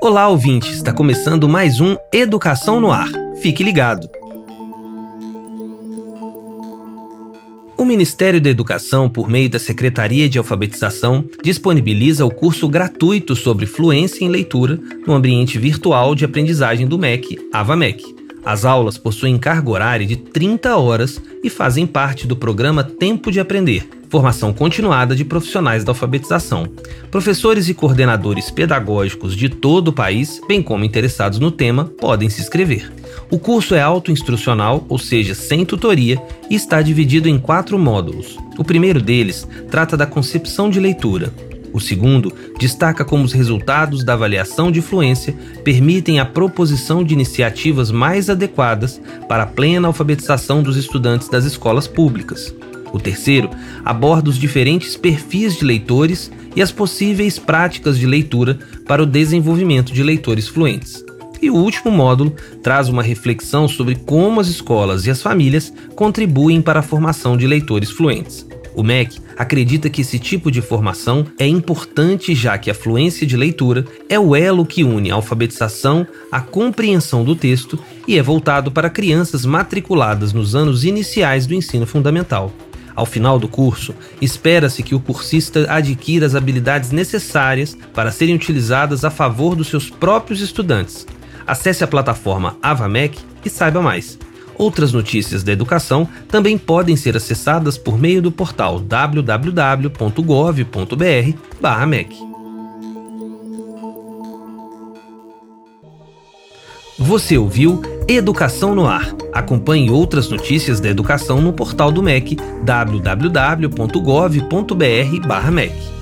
Olá, ouvintes! Está começando mais um Educação no Ar. Fique ligado! O Ministério da Educação, por meio da Secretaria de Alfabetização, disponibiliza o curso gratuito sobre fluência em leitura no ambiente virtual de aprendizagem do MEC, AvaMEC. As aulas possuem carga horária de 30 horas e fazem parte do programa Tempo de Aprender, formação continuada de profissionais da alfabetização. Professores e coordenadores pedagógicos de todo o país, bem como interessados no tema, podem se inscrever. O curso é autoinstrucional, ou seja, sem tutoria, e está dividido em quatro módulos. O primeiro deles trata da concepção de leitura, o segundo destaca como os resultados da avaliação de fluência permitem a proposição de iniciativas mais adequadas para a plena alfabetização dos estudantes das escolas públicas. O terceiro aborda os diferentes perfis de leitores e as possíveis práticas de leitura para o desenvolvimento de leitores fluentes. E o último módulo traz uma reflexão sobre como as escolas e as famílias contribuem para a formação de leitores fluentes. O MEC acredita que esse tipo de formação é importante já que a fluência de leitura é o elo que une a alfabetização à compreensão do texto e é voltado para crianças matriculadas nos anos iniciais do ensino fundamental. Ao final do curso, espera-se que o cursista adquira as habilidades necessárias para serem utilizadas a favor dos seus próprios estudantes. Acesse a plataforma AvaMec e saiba mais. Outras notícias da educação também podem ser acessadas por meio do portal www.gov.br/mec. Você ouviu Educação no Ar. Acompanhe outras notícias da educação no portal do MEC www.gov.br/mec.